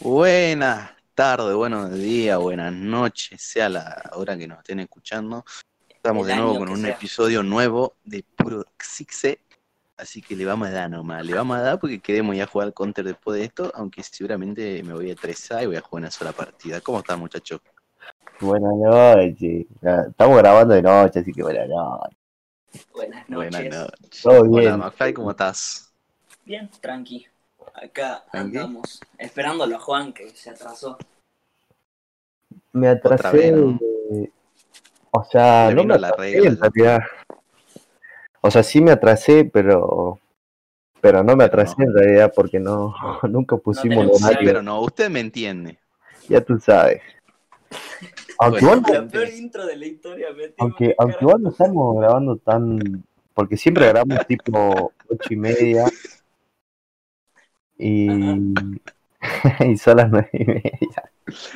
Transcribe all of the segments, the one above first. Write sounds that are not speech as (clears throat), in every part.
Buenas tardes, buenos días, buenas noches, sea la hora que nos estén escuchando. Estamos El de nuevo con un sea. episodio nuevo de Puro Xixe. Así que le vamos a dar nomás, le vamos a dar porque queremos ya jugar al counter después de esto, aunque seguramente me voy a estresar y voy a jugar una sola partida. ¿Cómo están muchachos? Buenas noches. Estamos grabando de noche, así que buenas noches. Buenas noches. Buenas noches. Todo Hola. McFly, ¿cómo estás? Bien, tranqui. Acá ¿Tranqui? andamos esperándolo a Juan que se atrasó. Me atrasé. vez, ¿no? O sea, Le no me la atrasé regla, en ya. realidad. O sea, sí me atrasé, pero. Pero no me atrasé no. en realidad porque no (laughs) nunca pusimos horario. Pero no, usted me entiende. Ya tú sabes. (laughs) Aunque Bueno, igual, La peor intro de la historia, me aunque, aunque igual no estamos grabando tan. Porque siempre grabamos tipo ocho y media. (laughs) Y. (laughs) y son las nueve y media.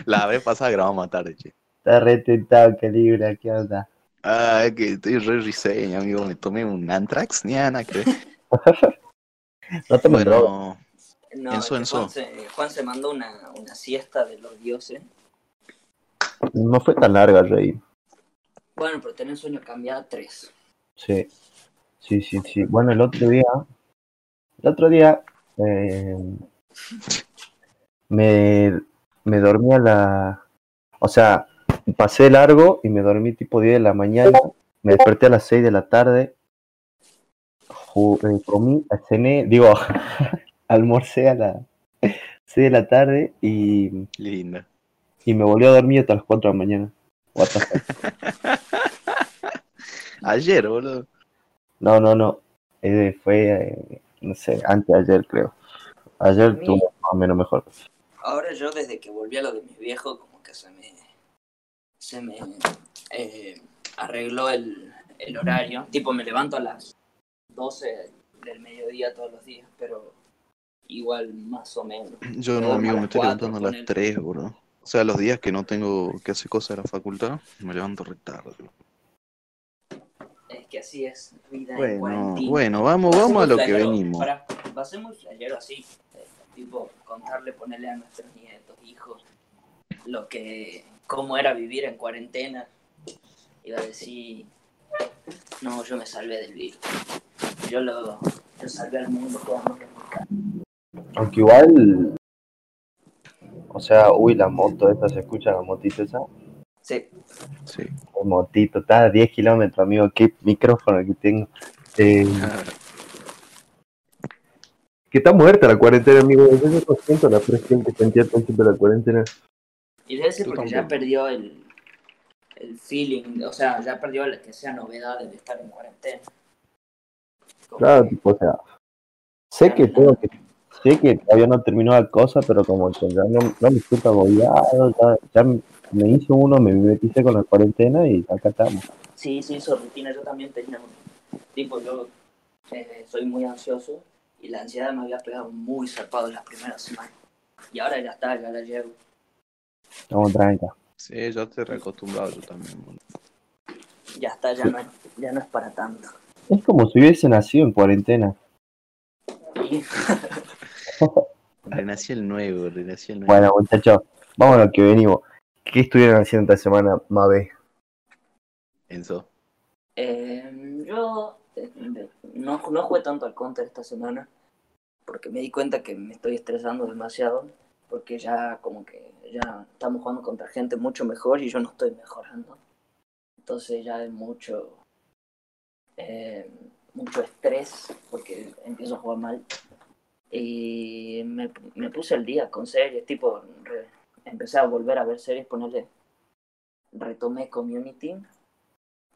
La vez pasada grabamos tarde, che. Está retentado, Calibra, ¿qué onda? Ah, es que estoy re riseña, amigo. Me tomé un Antrax, ni nada que. (laughs) No te. Bueno, No, Enzo, que Enzo. Juan, se, Juan se mandó una, una siesta de los dioses. No fue tan larga, Rey. Bueno, pero tener sueño cambiado a tres. Sí, sí, sí, sí. Bueno, el otro día, el otro día, eh, me, me dormí a la, o sea, pasé largo y me dormí tipo 10 de la mañana, me desperté a las 6 de la tarde, ju- eh, comí, cené, digo, (laughs) almorcé a las 6 de la tarde y, linda. y me volví a dormir hasta las 4 de la mañana. What the fuck. (laughs) Ayer, boludo. No, no, no. Eh, fue, eh, no sé, antes de ayer creo. Ayer mí- tuvo más o menos mejor. Ahora yo desde que volví a lo de mis viejos, como que se me, se me eh, arregló el, el horario. Tipo, me levanto a las 12 del mediodía todos los días, pero igual más o menos. Yo Me no, amigo, me estoy levantando a las ponele. 3, boludo. O sea, los días que no tengo que hacer cosas de la facultad, me levanto re tarde. Es que así es vida en Bueno, cuarentena. bueno, vamos, vamos a lo que venimos. pará, va a ser muy flashero así. eh, tipo, contarle, ponerle a nuestros nietos, hijos, lo que, cómo era vivir en cuarentena. Iba a decir, no, yo me salvé del virus. Yo lo yo salvé al mundo jugando en mi casa. Aunque igual, o sea, uy, la moto esa, ¿se escucha la motito esa? Sí, Sí. La motito, está a 10 kilómetros, amigo, qué micrófono que tengo. Eh, que está muerta la cuarentena, amigo. Yo consciente de la presión que sentía al principio de la cuarentena. y debe ser porque ya perdió el, el feeling, o sea, ya perdió el que sea novedad de estar en cuarentena. Como Claro, tipo, o sea, sé que tengo que, sé que todavía no terminó la cosa, pero como que ya no, no me siento agobiado, ya, ya me hice uno, me mimeticé con la cuarentena y acá estamos. Sí, sí, su rutina yo también tenía. un- Tipo, yo eh, soy muy ansioso y la ansiedad me había pegado muy zarpado en las primeras semanas. Y ahora ya está, ya la llevo. Estamos tranca. Sí, ya estoy reacostumbrado yo también, boludo. Ya está, ya no, es, ya no es para tanto. Es como si hubiese nacido en cuarentena. Y (laughs) Renací el nuevo, renací el nuevo. Bueno, muchachos, lo que venimos. ¿Qué estuvieron haciendo esta semana, Mabe? Enzo. eh, yo no, no jugué tanto al counter esta semana porque me di cuenta que me estoy estresando demasiado porque ya como que ya estamos jugando contra gente mucho mejor y yo no estoy mejorando. Entonces ya es mucho eh, mucho estrés porque empiezo a jugar mal. Y me, me puse al día con series, tipo, re- empecé a volver a ver series, ponerle, retomé Community,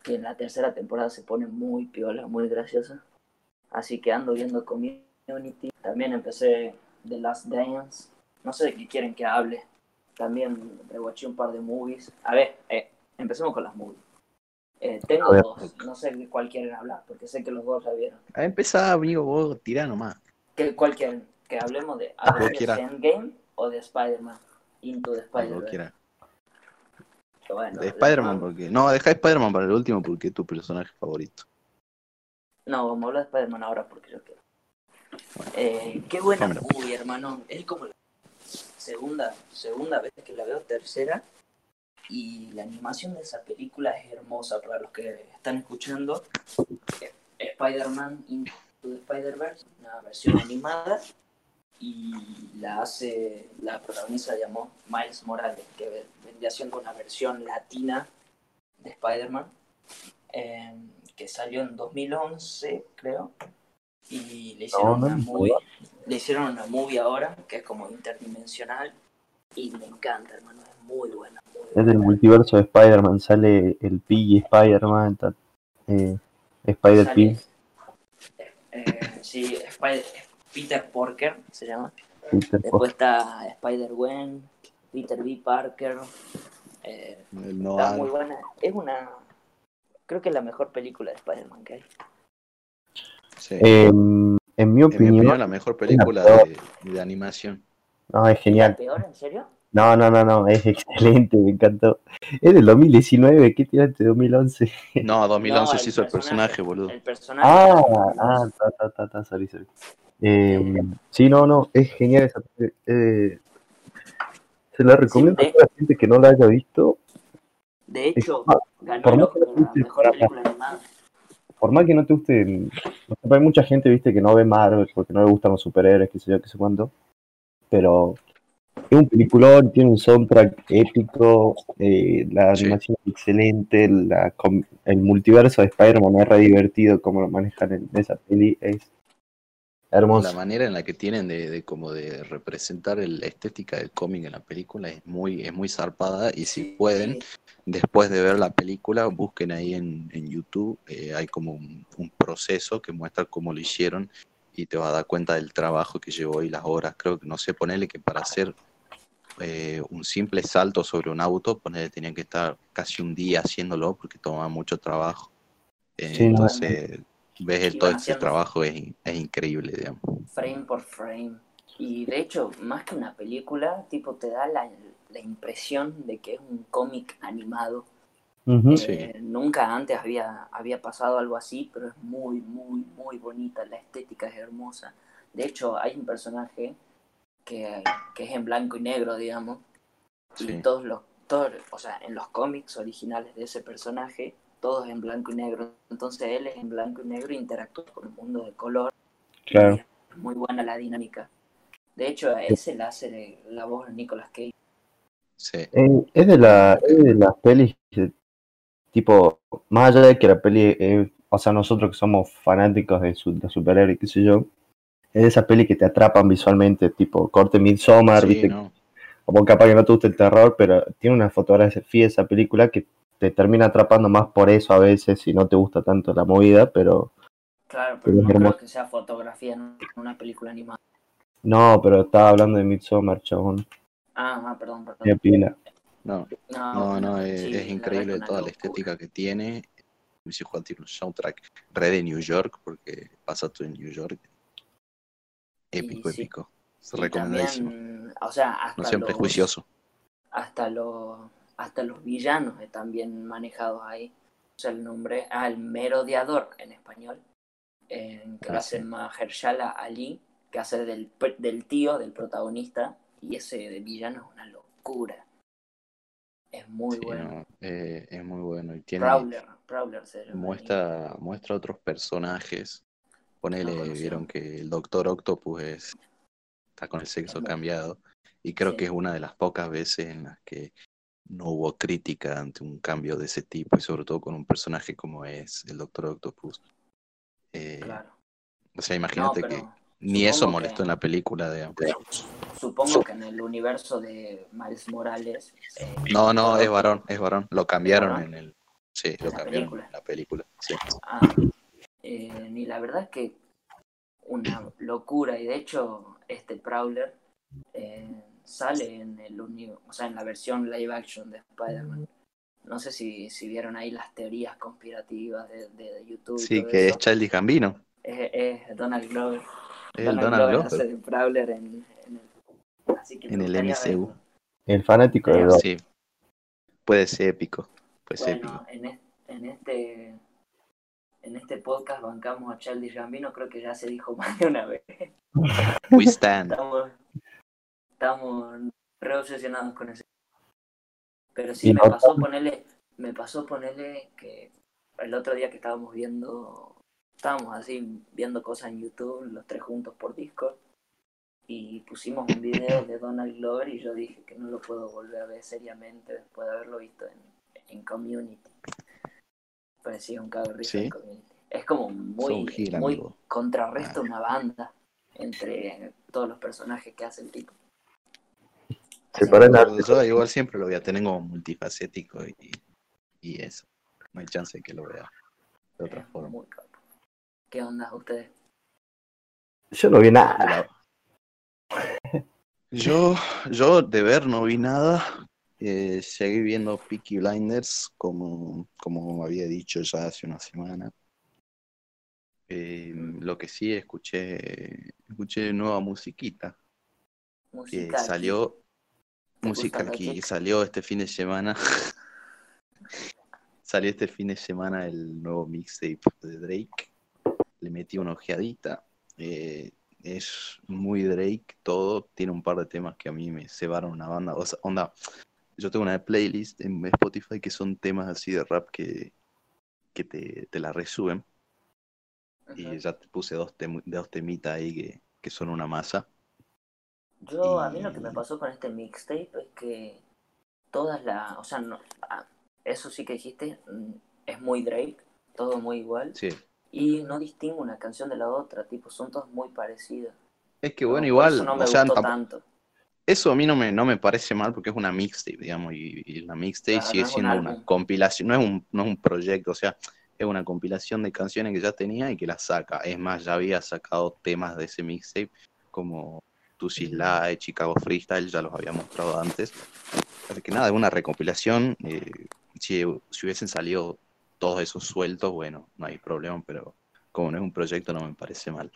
que en la tercera temporada se pone muy piola, muy graciosa. Así que ando viendo Community. También empecé The Last Dance. No sé de qué quieren que hable. También rewatché un par de movies. A ver, eh, empecemos con las movies. Eh, tengo ver. dos, no sé de cuál quieren hablar, porque sé que los dos la vieron. A empezar, amigo, vos tirá nomás. ¿Qué, ¿Cuál quieren? ¿Que hablemos de Como Avengers quiera. Endgame o de Spider-Man? Into the Spider-Man. Bueno, De Spider-Man, porque. No, deja Spider-Man para el último porque es tu personaje favorito. No, vamos a hablar de Spider-Man ahora porque yo quiero. Eh, qué buena Dámela. movie, hermano. Es como la segunda, segunda vez que la veo, tercera. Y la animación de esa película es hermosa para los que están escuchando. Eh, Spider-Man Into the Spider-Verse, una versión animada. Y la hace, la protagoniza llamó Miles Morales, que ve- vendría siendo una versión latina de Spider-Man. eh, que salió en 2011, creo. Y le hicieron no una movie. Le hicieron una movie ahora que es como interdimensional. Y me encanta, hermano. Es muy buena. Muy Es del buena. multiverso de Spider-Man, sale el Piggy Spider-Man, eh, Spider-Pig, eh, sí, Spider- Peter Porker se llama. Peter Después está Spider-Gwen, Peter B. Parker. eh, El está muy buena. Es una. Creo que es la mejor película de Spider-Man que hay. Sí. Eh, en mi en mi opinión, opinión, la mejor película de, de animación. no, es ¿La genial. peor, en serio? No, no, no, no, es (laughs) excelente, me encantó. Es del 2019, ¿qué tiraste? 2011. No, 2011 No, se hizo el personaje, boludo. El personaje. Ah, ah, ta, ta, ta, ta, sorry, sorry. Eh, sí, no, no, es genial esa peli- eh, Se la recomiendo Sí, a toda la gente que no la haya visto. De hecho, Ah, ganó por más que la guste, mejor para- película animada. Por más que no te guste, hay mucha gente, viste, que no ve Marvel porque no le gustan los superhéroes, qué sé yo, qué sé cuánto. Pero es un peliculón, tiene un soundtrack épico, eh, la Sí. animación es excelente, la, com- el multiverso de Spider-Man es re divertido como lo manejan en esa peli, es hermoso. La manera en la que tienen de, de como de representar el- la estética del cómic en la película es muy, es muy zarpada y si pueden, después de ver la película, busquen ahí en, en YouTube, eh, hay como un, un proceso que muestra cómo lo hicieron y te vas a dar cuenta del trabajo que llevó y las horas. Creo que no sé, ponerle que para hacer eh, un simple salto sobre un auto, ponerle tenían que estar casi un día haciéndolo porque tomaba mucho trabajo. Eh, Sí, no, entonces, ves el, todo haciendo- trabajo, es, es increíble, digamos. frame por frame. Y de hecho, más que una película, tipo te da la, la impresión de que es un cómic animado. Eh, nunca antes había, había pasado algo así, pero es muy, muy, muy bonita. La estética es hermosa. De hecho, hay un personaje que, que es en blanco y negro, digamos. Sí. Y todos los, todos, o sea, en los cómics originales de ese personaje, todos en blanco y negro. Entonces él es en blanco y negro e interactúa con el mundo de color. Claro. Es muy buena la dinámica. De hecho, a ese la hace de- la voz de Nicolas Cage. Sí. Eh, es de la es de las pelis tipo más allá de que la peli eh, o sea nosotros que somos fanáticos de, su, de superhéroes qué sé yo es de esas pelis que te atrapan visualmente tipo corte Midsommar Sí, viste no. como capaz que no te gusta el terror pero tiene una fotografía esa película que te termina atrapando más por eso a veces si no te gusta tanto la movida pero Claro, Pero pero es no creo que sea fotografía en una película animada. no pero estaba hablando de Midsommar chabón Ah, ah, perdón, perdón. de pila No, No, no, es, sí, increíble toda la estética que tiene. Dice Juan tiene un soundtrack red de New York, porque pasa todo en New York. Épico, sí. épico. Es recomendadísimo. también, o sea, hasta No sean los, prejuiciosos. hasta los, hasta los villanos están bien manejados ahí. O sea, el nombre, ah, el merodeador en español, eh, que Ah, hace. Mahershala Ali, que hace del, del tío del protagonista, y ese de villano es una locura. Es muy Sí, bueno. no, eh, es muy bueno. Y tiene, Prowler, Prowler se llama. muestra, muestra otros personajes. Ponele, No vieron que el Doctor Octopus es, está con el sexo cambiado. Y creo Sí. que es una de las pocas veces en las que no hubo crítica ante un cambio de ese tipo, y sobre todo con un personaje como es el Doctor Octopus. Eh, Claro. O sea, No, imagínate pero que ni eso molestó que- en la película, digamos. supongo que en el universo de Miles Morales. eh, No, no, es varón, es varón. Lo cambiaron varón? en el. Sí, lo la cambiaron película? en la película. Sí. Ah, eh, y la verdad es que una locura. Y de hecho, este Prowler eh, sale en el o sea, en la versión live action de Spider-Man. No sé si, si vieron ahí las teorías conspirativas de, de YouTube. Sí, todo que es. Childish Gambino. Es, es Donald Glover. Es el Donald Glover. hace Prowler en, en el, así que En el MCU. verlo. el fanático de. Sí. Puede ser épico. Puede ser Bueno, épico. en, es- en este en este podcast bancamos a Childish Gambino, creo que ya se dijo (laughs) más de una vez. We stand. Estamos, estamos re obsesionados con ese. Pero sí, me no- pasó ponerle, me pasó ponerle que el otro día que estábamos viendo, estábamos así viendo cosas en YouTube, los tres juntos por Discord, y pusimos un video de Donald Glover y yo dije que no lo puedo volver a ver seriamente después de haberlo visto en, en Community. Parecía un risa Sí. en Community. Es como muy, gil, muy amigo. contrarresta una banda entre todos los personajes que hace el tipo. Se la- Yo, igual siempre lo voy a tener como multifacético y, y eso. No hay chance de que lo vea de otra forma. muy capo. ¿Qué onda ustedes? Yo no vi nada. (laughs) Yo, yo de ver no vi nada. Eh, seguí viendo Peaky Blinders como, como había dicho ya hace una semana. Eh, lo que sí escuché, escuché nueva musiquita que salió, ¿Te música gusta aquí, Rocket? salió este fin de semana. (laughs) salió este fin de semana el nuevo mixtape de Drake. Le metí una ojeadita. Eh, es muy Drake todo. Tiene un par de temas que a mí me cebaron una banda. O sea, onda, yo tengo una playlist en Spotify que son temas así de rap que, que te, te la resuben. Y ya te puse dos, tem- dos temitas ahí que, que son una masa. Yo, a mí lo que me pasó con este mixtape es que todas las. O sea, no, ah, eso sí que dijiste, mm, es muy Drake, todo muy igual. Sí. Y no distingo una canción de la otra, tipo, son todas muy parecidas. Es que No, bueno, igual, Eso no me o sea, gustó tanto. eso a mí no me, no me parece mal porque es una mixtape, digamos, y, y la mixtape Claro, sigue no es un siendo una compilación, no es un, no es un proyecto, o sea, es una compilación de canciones que ya tenía y que las saca. Es más, ya había sacado temas de ese mixtape como Tusi Slide, Chicago Freestyle, ya los había mostrado antes. Así que nada, es una recopilación. eh, si, si hubiesen salido todos esos sueltos, bueno, no hay problema, pero como no es un proyecto, no me parece mal.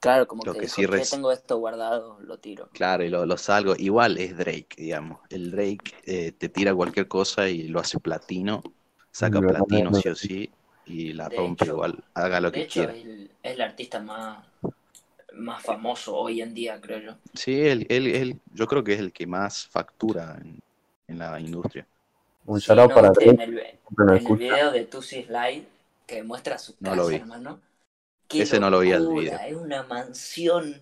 Claro, como Lo que, que dijo, sí "Che, res- tengo esto guardado, lo tiro. Claro, y lo, lo salgo. Igual es Drake, digamos. El Drake eh, te tira cualquier cosa y lo hace platino. Saca platino rompe. sí o sí. Y la De rompe hecho- igual. Haga lo De que hecho, quiera. él es el artista más, más famoso hoy en día, creo yo. Sí, él, él, él- yo creo que es el que más factura en, en la industria. Un Sí, ¿no? para en el, en el video de Tusi Slide que muestra su No casa, lo vi. hermano. Qué Ese no lo vi al video. Es una mansión.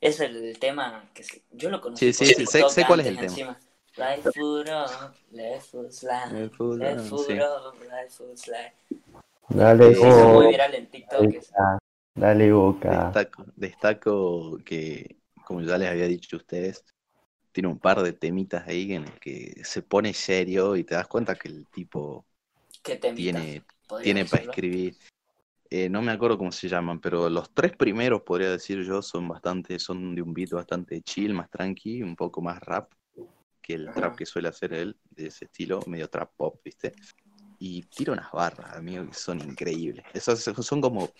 Es el tema que se- yo lo conocí. Sí, sí, sí, sé- sé cuál es el antes tema. encima. Right foot up, left foot slide. Left foot sí. up, right foot slide. Dale, Sí, Se hizo muy viral en TikTok. Dale, Boca. Destaco, destaco que, como ya les había dicho a ustedes, tiene un par de temitas ahí en el que se pone serio y te das cuenta que el tipo ¿Qué te tiene, tiene para escribir. Eh, no me acuerdo cómo se llaman, pero los tres primeros, podría decir yo, son bastante, son de un beat bastante chill, más tranqui, un poco más rap que el Ajá. trap que suele hacer él, de ese estilo, medio trap pop, ¿viste? Y tira unas barras, amigo, que son increíbles. Esos son como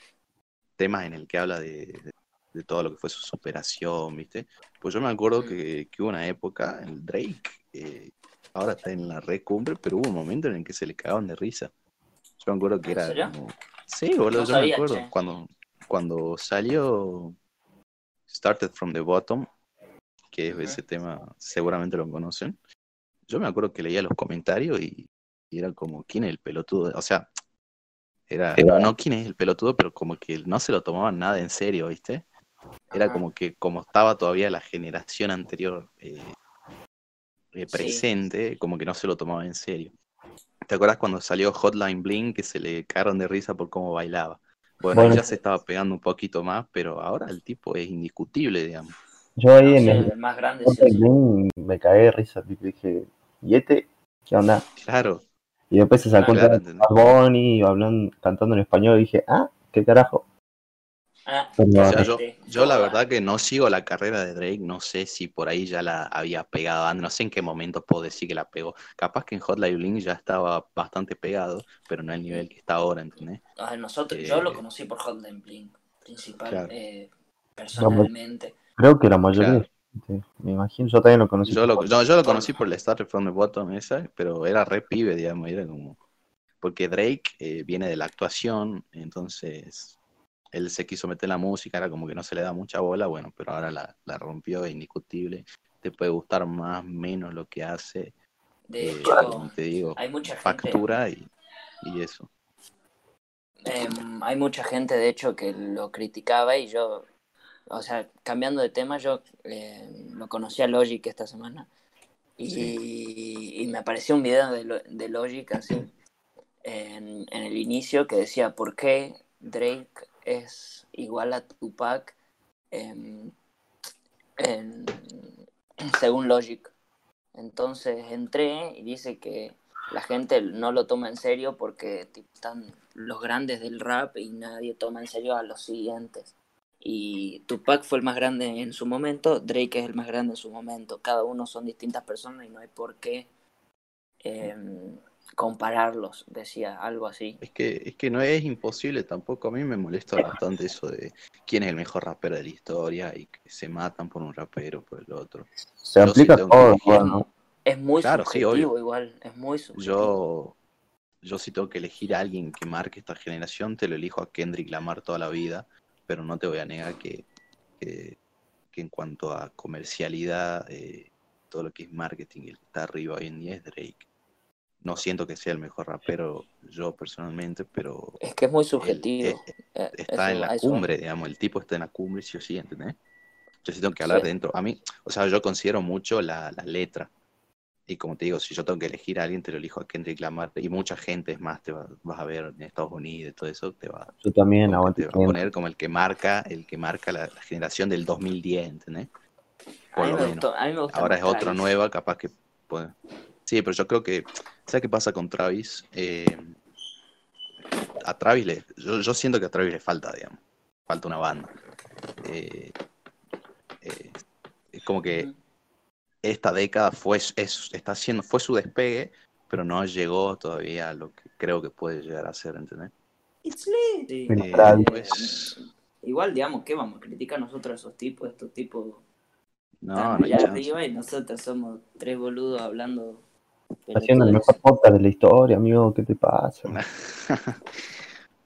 temas en el que habla de, de- de todo lo que fue su superación, ¿viste? Pues yo me acuerdo que, que hubo una época, el Drake, eh, ahora está en la red cumbre, pero hubo un momento en el que se le cagaban de risa. Yo me acuerdo que ¿En era como... Sí, boludo, No yo sabía, me acuerdo. che. Cuando, cuando salió Started from the Bottom, que es Ujú. ese tema, seguramente lo conocen. Yo me acuerdo que leía los comentarios y, y era como, ¿quién es el pelotudo? O sea, era, no, no quién es el pelotudo, pero como que no se lo tomaban nada en serio, ¿viste? Era Ajá. como que como estaba todavía la generación anterior eh, eh, Sí. presente, como que no se lo tomaba en serio. ¿Te acuerdas cuando salió Hotline Bling que se le cagaron de risa por cómo bailaba? Bueno, Bueno. ya se estaba pegando un poquito más, pero ahora el tipo es indiscutible, digamos. Yo ahí No en el el más grande sí. Link me cagué de risa, dije, ¿y este? ¿Qué onda? Claro, Y después se sacó Ah, claro, hablando, cantando en español y dije, ah, ¿qué carajo? Ah, Pero, O sea, yo, yo la verdad que no sigo la carrera de Drake, no sé si por ahí ya la había pegado antes, no sé en qué momento puedo decir que la pegó. Capaz que en Hotline Bling ya estaba bastante pegado, pero no al nivel que está ahora, ¿entendés? Nosotros, Eh, yo lo conocí por Hotline Bling, principal, Claro. eh, personalmente. creo que la mayoría, Gente, me imagino, yo también lo conocí. Yo lo, yo, yo lo conocí por el Started from the Bottom esa, pero era re pibe, digamos, era como... porque Drake eh, viene de la actuación, entonces él se quiso meter en la música, era como que no se le da mucha bola, bueno, pero ahora la, la rompió, es indiscutible. Te puede gustar más, menos lo que hace. De eh, hecho, como te digo, hay mucha gente. factura y, y eso. Em, hay mucha gente, de hecho, que lo criticaba y yo, o sea, cambiando de tema, yo eh, lo conocí a Logic esta semana y, y me apareció un video de, Lo- de Logic así en, en el inicio que decía por qué Drake es igual a Tupac en- según Logic. Entonces entré y dice que la gente no lo toma en serio porque están los grandes del rap y nadie toma en serio a los siguientes. Y Tupac fue el más grande en su momento, Drake es el más grande en su momento. Cada uno son distintas personas y no hay por qué em, compararlos, decía algo así. Es que, es que no es imposible tampoco. A mí me molesta bastante (laughs) eso de quién es el mejor rapero de la historia y que se matan por un rapero, por el otro. Se Yo sí aplica que todo, elegir, igual, ¿no? Es muy Claro, sí, subjetivo obvio. igual, es muy subjetivo. Yo, yo si tengo que elegir a alguien que marque esta generación, te lo elijo a Kendrick Lamar toda la vida, pero no te voy a negar que, que, que en cuanto a comercialidad, eh, todo lo que es marketing, el que está arriba hoy en día es Drake. No siento que sea el mejor rapero yo personalmente, pero Es que es muy subjetivo. eh, eh, está en la cumbre, digamos, el tipo está en la cumbre, sí o sí, ¿entendés? Yo sí tengo que hablar Sí. dentro. A mí, o sea, yo considero mucho la, la letra. Y como te digo, si yo tengo que elegir a alguien, te lo elijo a Kendrick Lamar. Y mucha gente, es más, te va- vas a ver en Estados Unidos y todo eso, te va, Yo también, te va a poner como el que marca, el que marca la, la generación del 2010, ¿entendés? A Por mí, lo me menos. gustó, a mí me gusta Ahora es otra Travis. nueva, capaz que puede. Sí, pero yo creo que. ¿Sabes qué pasa con Travis? Eh, a Travis le. Yo, yo siento que a Travis le falta, digamos. Falta una banda. Eh, eh, es como que. Esta década fue, es, está haciendo, fue su despegue, pero no llegó todavía a lo que creo que puede llegar a ser, ¿entendés? Sí, Pero eh, pues, Igual, digamos, ¿qué vamos a criticar nosotros a esos tipos? Estos tipos no, están no allá arriba y nosotros somos tres boludos hablando. Haciendo el mejor podcast de la historia, amigo, ¿qué te pasa? (laughs)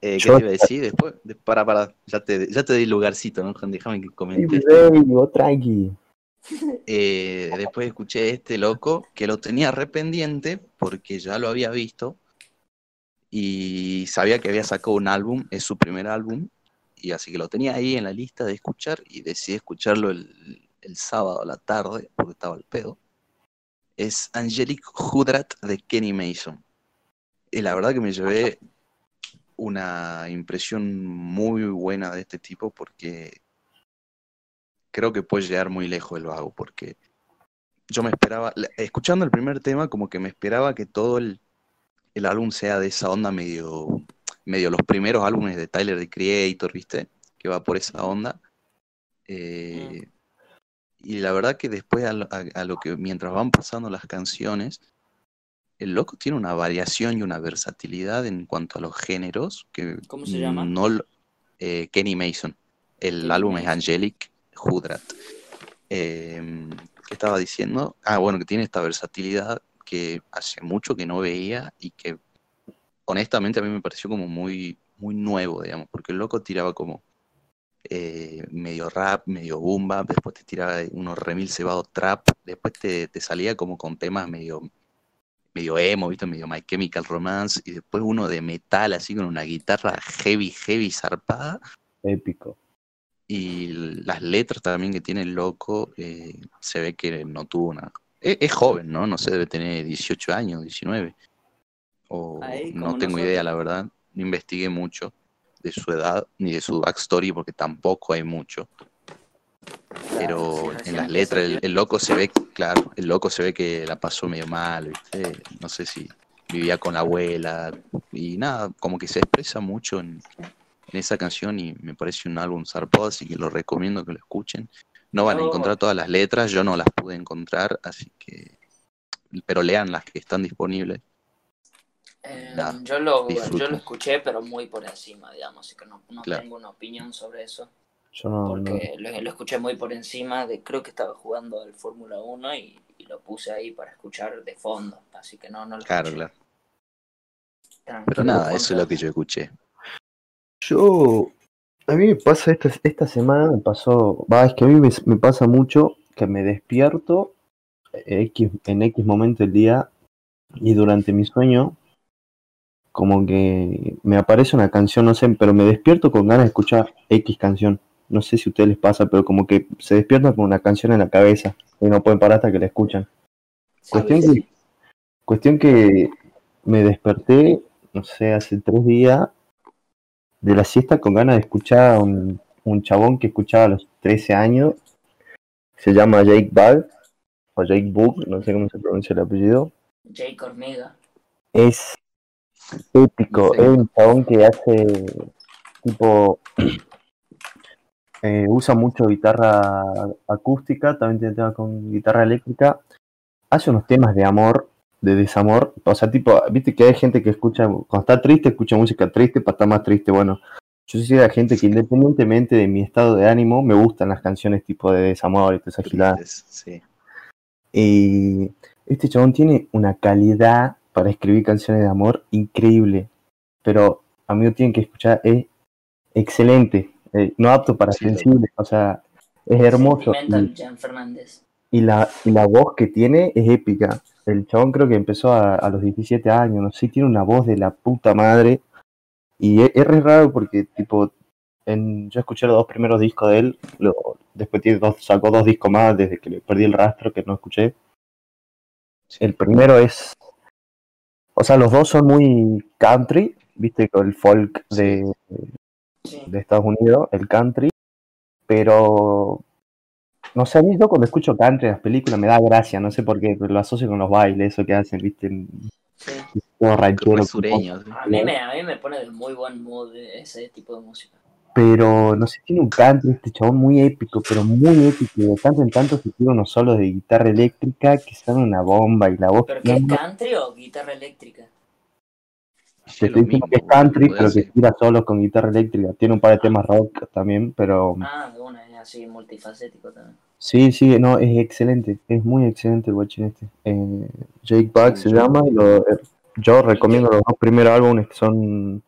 Eh, ¿Qué Yo- te iba a decir después? De- para, para, ya te, ya te di lugarcito, ¿no? Juan? Déjame que Sí, comente. baby, vos tranqui. Eh, después escuché este loco que lo tenía rependiente porque ya lo había visto y sabía que había sacado un álbum, es su primer álbum, y así que lo tenía ahí en la lista de escuchar y decidí escucharlo el, el sábado a la tarde porque estaba al pedo. Es Angelic Hudrat de Kenny Mason. Y la verdad que me llevé una impresión muy buena de este tipo porque creo que puede llegar muy lejos el vago, porque yo me esperaba, escuchando el primer tema, como que me esperaba que todo el, el álbum sea de esa onda medio, medio los primeros álbumes de Tyler the Creator, ¿viste? Que va por esa onda. Eh, Y la verdad que después a lo, a- a lo que mientras van pasando las canciones, el loco tiene una variación y una versatilidad en cuanto a los géneros que ¿Cómo se llama? no eh, Kenny Mason. El álbum es. Angelic Hudrat. ¿Qué estaba diciendo? Ah, bueno, que tiene esta versatilidad que hace mucho que no veía y que honestamente a mí me pareció como muy, muy nuevo, digamos, porque el loco tiraba como eh, medio rap, medio bumba, después te tiraba unos remil cebado trap, después te, te salía como con temas medio, medio emo, ¿viste? medio My Chemical Romance, y después uno de metal, así con una guitarra heavy, heavy zarpada, Épico. Y las letras también que tiene el loco, eh, se ve que no tuvo una... Es, es joven, ¿no? No sé, debe tener 18 años, 19. O Ahí, no tengo idea, la verdad. No investigué mucho de su edad ni de su backstory porque tampoco hay mucho. Pero en las letras el, el loco se ve, claro, el loco se ve que la pasó medio mal, ¿viste? No sé si vivía con la abuela y nada, como que se expresa mucho en, en esa canción y me parece un álbum zarpado, así que lo recomiendo que lo escuchen. No van a encontrar todas las letras, yo no las pude encontrar, así que, pero lean las que están disponibles. Eh, Nada, yo, lo, yo lo escuché, pero muy por encima, digamos, así que no, no Claro. tengo una opinión sobre eso. Yo no, no- Porque lo, lo escuché muy por encima, de creo que estaba jugando al Fórmula 1 y, y lo puse ahí para escuchar de fondo, así que no, no lo Claro, escuché. claro. Pero nada, eso es lo que yo escuché. Yo, a mí me pasa esta, esta semana, me pasó, va, es que a mí me, me pasa mucho que me despierto X, en X momento del día y durante mi sueño, como que me aparece una canción, no sé, pero me despierto con ganas de escuchar X canción. No sé si a ustedes les pasa, pero como que se despiertan con una canción en la cabeza y no pueden parar hasta que la escuchan. Cuestión que, cuestión que me desperté, no sé, hace tres días de la siesta con ganas de escuchar a un, un chabón que escuchaba a los 13 años. Se llama Jake Bug, o Jake Bug, no sé cómo se pronuncia el apellido. Jake Hormiga. Es épico, Sí. es un chabón que hace tipo. (clears throat) eh, usa mucho guitarra acústica, también tiene temas con guitarra eléctrica. Hace unos temas de amor, de desamor. O sea, tipo, viste que hay gente que escucha, cuando está triste, escucha música triste para estar más triste. Bueno, yo soy de la gente que independientemente de mi estado de ánimo, me gustan las canciones tipo de desamor y. Tristes, Sí. Y este chabón tiene una calidad para escribir canciones de amor increíble. Pero, amigo, tienen que escuchar, es excelente. eh, no apto para Sí, sensibles, o sea, es hermoso. Y, Fernández. y la, y la voz que tiene es épica. El chabón creo que empezó a, a los 17 años, no sé, tiene una voz de la puta madre. Y es, es re raro porque, tipo, en, yo escuché los dos primeros discos de él, lo- después tiene dos, sacó dos discos más desde que le perdí el rastro, que no escuché. El primero es. O sea, los dos son muy country, viste, con el folk de, de Estados Unidos, el country. Pero. No sé, a mí yo cuando escucho country en las películas me da gracia, no sé por qué, pero lo asocio con los bailes, eso que hacen, viste, Sí. todo ranchero. Re sureños. A mí, me, a mí me pone de muy buen mood ese tipo de música. Pero no sé, tiene un country este chabón muy épico, pero muy épico. De tanto en tanto se tira unos solos de guitarra eléctrica que son una bomba y la voz. ¿Pero qué, no, country o guitarra eléctrica? Te estoy diciendo que es country, pero que tira solos con guitarra eléctrica. Tiene un par de temas rock también, pero Ah, de una, es así, multifacético también. Sí, sí, no, es excelente. Es muy excelente el guachín este. Eh, Jake Buck se llama y lo- eh, yo recomiendo los dos primeros álbumes que son.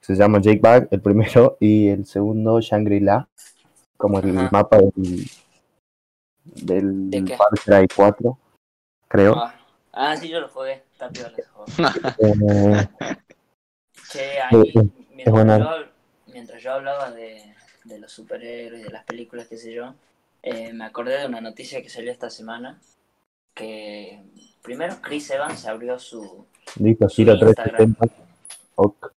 Se llama Jake Buck, el primero, (laughs) y el segundo Shangri-La, como el Ajá. mapa del, del ¿De? Far Cry 4, creo. Ah, ah, sí, yo lo jugué. Está juego. (laughs) Eh, Che, ahí, mientras, buena. yo, mientras yo hablaba de, de los superhéroes, de las películas, qué sé yo, eh, me acordé de una noticia que salió esta semana, que primero Chris Evans abrió su, listo, su Instagram. 360. Ok.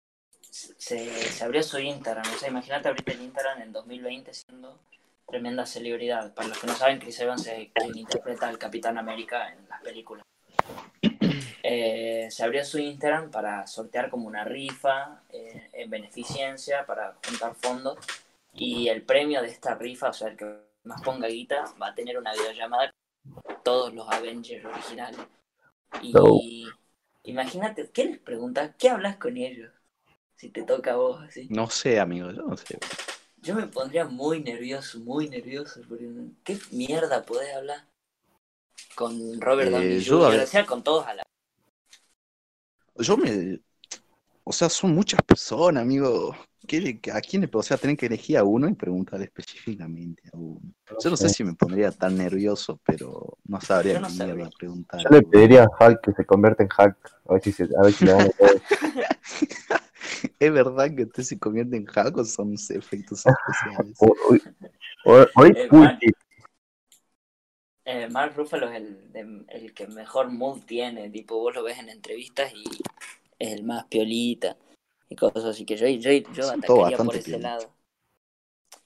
Se, se abrió su Instagram, o sea, imagínate abrirte el Instagram en 2020 siendo tremenda celebridad. Para los que no saben, Chris Evans es quien interpreta al Capitán América en las películas. (clears throat) Eh, se abrió su Instagram para sortear como una rifa eh, en beneficencia para juntar fondos y el premio de esta rifa, o sea, el que más ponga guita, va a tener una videollamada con todos los Avengers originales. Y imagínate, ¿qué les preguntas? ¿Qué hablas con ellos? Si te toca a vos así. No sé, amigo, yo no sé. Yo me pondría muy nervioso, muy nervioso. Porque, ¿Qué mierda podés hablar? Con Robert Eh, Downey Jr., o sea, con todos a la... Yo me. O sea, son muchas personas, amigo. ¿Qué- ¿A quién le O sea, tener que elegir a uno y preguntarle específicamente a uno. Yo no sé si me pondría tan nervioso, pero no sabría no qué sabría. mierda preguntar. Yo le pediría a Hulk que se convierta en Hulk. A ver si, se, a ver si le dan (laughs) (laughs) ¿Es verdad que usted se convierte en Hulk o son efectos especiales? (laughs) Hoy, hoy, hoy Eh, Mark- Ruffalo es el, el que mejor mood tiene. Tipo, vos lo ves en entrevistas y es el más piolita y cosas así. Que yo, yo, yo Son atacaría por ese piolitas. lado.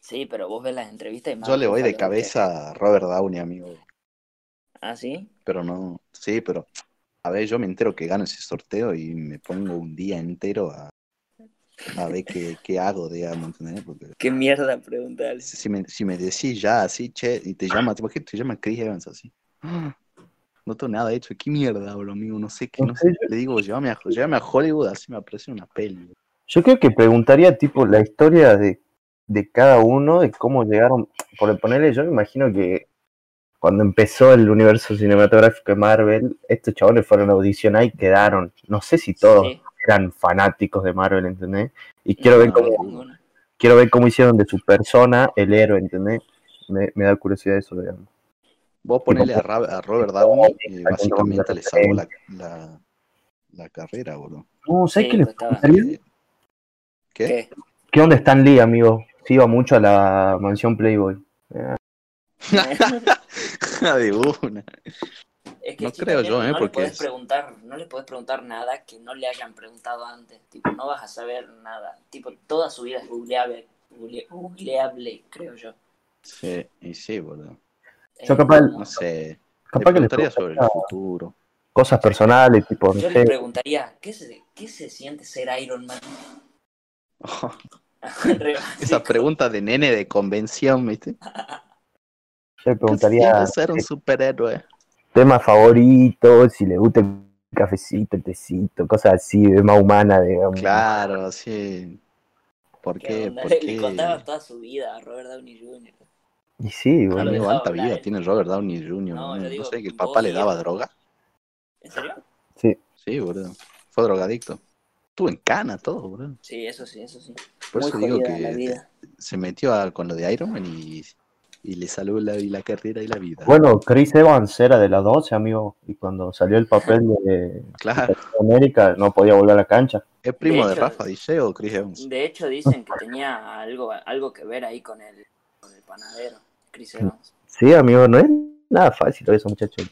Sí, pero vos ves las entrevistas y Mark Yo le voy de cabeza a Robert Downey, amigo. ¿Ah, sí? Pero no, sí, pero a ver, yo me entero que gano ese sorteo y me pongo un día entero a, a ver qué, (laughs) qué hago, digamos, ¿entendés? Porque ¿Qué mierda preguntarle? si si me, si me decís ya así, che, y te llama, ¿por qué te llama Chris Evans así? No tengo nada hecho, ¿qué mierda hablo, amigo? No sé qué, no sé. Le digo, llévame a, llévame a Hollywood, así me aparece una peli. Yo creo que preguntaría tipo la historia de, de cada uno, de cómo llegaron. Por ponerle, yo me imagino que cuando empezó el universo cinematográfico de Marvel, estos chabones fueron a audicionar y quedaron. No sé si todos, Sí. eran fanáticos de Marvel, ¿entendés? Y quiero ver No, cómo, quiero ver cómo hicieron de su persona el héroe, ¿entendés? Me, me da curiosidad eso, digamos. Vos ponele a, Ra- a Robert Downey y básicamente le salvó la, la, la carrera, boludo. No, ¿sabes Sí, qué le estaba- ¿Qué? ¿Qué? ¿Qué onda Stan Lee, amigo? Sí, iba mucho a la mansión Playboy. (laughs) de una. Es que No creo yo, ¿eh? no Porque le podés es- preguntar, no le podés preguntar nada que no le hayan preguntado antes. Tipo, no vas a saber nada. Tipo, toda su vida es googleable, google- googleable, creo yo. Sí, y sí, boludo. Yo Eh, capaz- No sé. Le Capaz que le preguntaría sobre el futuro. cosas personales, tipo, yo le preguntaría, ¿qué se, ¿qué se siente ser Iron Man? Re (laughs) Esa básico. pregunta de nene de convención, ¿viste? yo le ¿Qué se preguntaría siente ser un superhéroe? temas favoritos, si le gusta el cafecito, el tecito, cosas así, de más humana, digamos. Claro, sí. ¿Por ¿Qué qué? onda? ¿Por Le, qué? le contaba toda su vida a Robert Downey Jr. Y sí, cuánta hablar, vida tiene Robert Downey Jr. No, No, yo ¿No digo, sé que el papá le daba droga. ¿En serio? Sí. Sí, boludo. Fue drogadicto. Estuvo en cana todo, boludo. Sí, eso sí, eso sí. Por Muy eso digo que se metió a- con lo de Iron Man y, y le salvó la, y la carrera y la vida. Bueno, Chris Evans era de las 12, amigo, y cuando salió el papel de (laughs) Claro. América no podía volver a la cancha. ¿Es primo de, hecho- Rafa Dice o Chris Evans? De hecho, dicen que tenía algo, algo que ver ahí con el, con el panadero, Chris Evans. Sí, amigo, no es nada fácil eso, muchachos.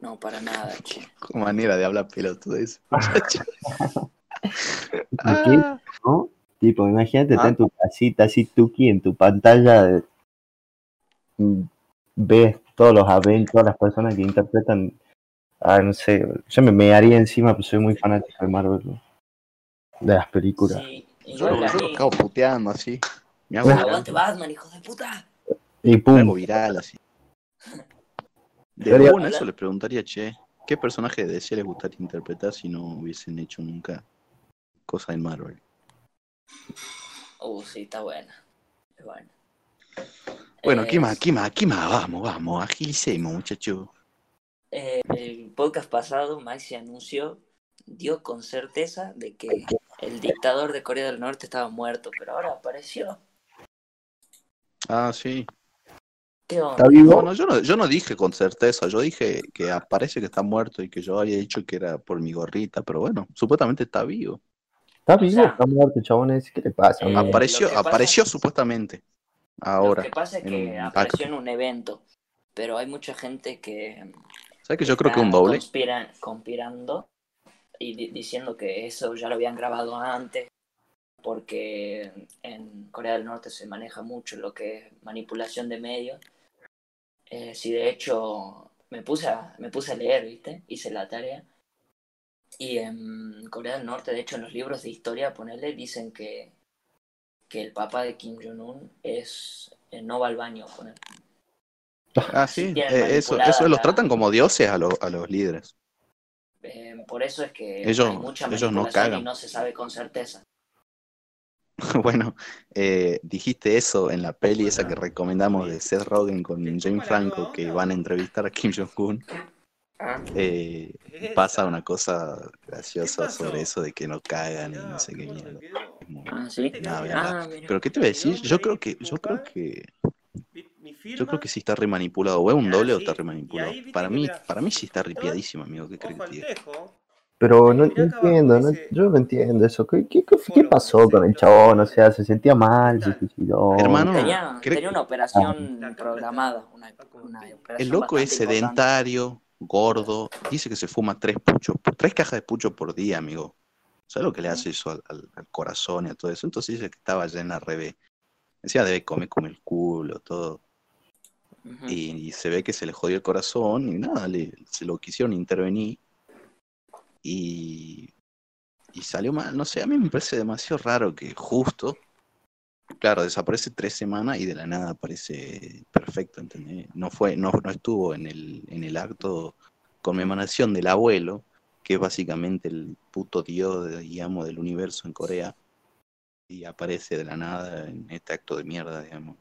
No, para nada, che. Qué manera de hablar pelotudo ese muchacho. (laughs) (laughs) Ah, ¿No? Tipo, imagínate, Ah. estar en tu casita así, tuki, en tu pantalla, de- mm, ves todos los Avengers, todas las personas que interpretan, ah, no sé, yo me mearía encima, pues soy muy fanático de Marvel, ¿no? de las películas. Sí, yo, lo- yo acabo puteando así. Me hago. Aguante Batman, hijo de puta. Y pum, viral así. De Sería- una, eso le preguntaría, che, ¿qué personaje de DC les gustaría interpretar si no hubiesen hecho nunca cosa en Marvel? Uh, sí, está buena. Es buena. Bueno, Eh, ¿qué más? ¿Qué más? ¿Qué más? Vamos, vamos, agilicemos, muchachos. eh, el podcast pasado, Maxi anunció, dio con certeza de que el dictador de Corea del Norte estaba muerto, pero ahora apareció. Ah, sí. ¿Está vivo? No, no, yo no, yo no dije con certeza, yo dije que parece que está muerto y que yo había dicho que era por mi gorrita, pero bueno, supuestamente está vivo. ¿Está o vivo? sea, ¿Está muerto, chabones? ¿Qué le pasa? eh, apareció, pasa- apareció supuestamente. Ahora. Lo que pasa es que apareció en un evento, pero hay mucha gente que ¿Sabes que yo creo que está un doble? conspira- conspirando y di- diciendo que eso ya lo habían grabado antes, porque en Corea del Norte se maneja mucho lo que es manipulación de medios. Eh, sí, de hecho, me puse, a, me puse a leer, ¿viste? Hice la tarea. Y en Corea del Norte, de hecho, en los libros de historia, ponerle, dicen que, que el papá de Kim Jong-un es, eh, no va al baño, poner. Ah, sí, eh, eso, eso los la- tratan como dioses a, los- a los líderes. Eh, por eso es que Ellos- hay mucha ellos no cagan. y no se sabe con certeza. (laughs) Bueno, eh, dijiste eso en la peli esa que recomendamos de Seth Rogen con James Franco, que van a entrevistar a Kim Jong-un. Eh, pasa una cosa graciosa sobre eso de que no cagan y no sé qué mierda. Ah, sí. nada, bien, Ah. Pero qué te voy a decir, yo creo que, yo creo que, yo creo que sí está remanipulado, o es un doble o está remanipulado. Para mí, para mí sí está ripiadísimo, amigo, ¿qué crees que te diga? Pero no, entiendo, no- yo no entiendo eso. ¿Qué, qué, qué- pasó con el chabón? O sea, se sentía mal, se suicidó. Hermano, Tenía, tenía una operación Ah. programada. Una, una operación El loco es importante. sedentario, gordo, dice que se fuma tres puchos, tres cajas de pucho por día, amigo. ¿Sabes lo que le hace eso al, al- al corazón y a todo eso? Entonces dice que estaba ya en la revés. Decía, debe comer como el culo, todo. Y, y se ve que se le jodió el corazón y nada, le, se lo quisieron intervenir. Y, y salió mal. No sé, a mí me parece demasiado raro que justo, claro, desaparece tres semanas y de la nada aparece perfecto, ¿entendés? No fue, no, no estuvo en el, en el acto conmemoración del abuelo, que es básicamente el puto dios, digamos, del universo en Corea. Y aparece de la nada en este acto de mierda, digamos.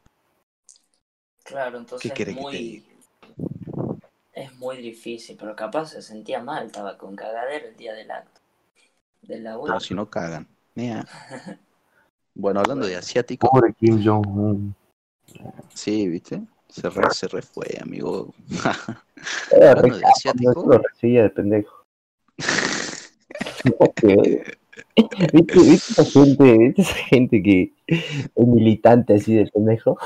Claro, entonces ¿Qué es querés que te muy, es muy difícil, pero capaz se sentía mal, estaba con cagadero el día del acto. De la Pero si no cagan. Mira. (laughs) Bueno, hablando de asiáticos, Pobre Kim Jong-un. sí, ¿viste? Se re, se re fue, amigo. (laughs) Hablando de asiático. Yo lo recibía de pendejo. (laughs) ¿Viste, viste esa gente, viste esa gente que es militante así de pendejo?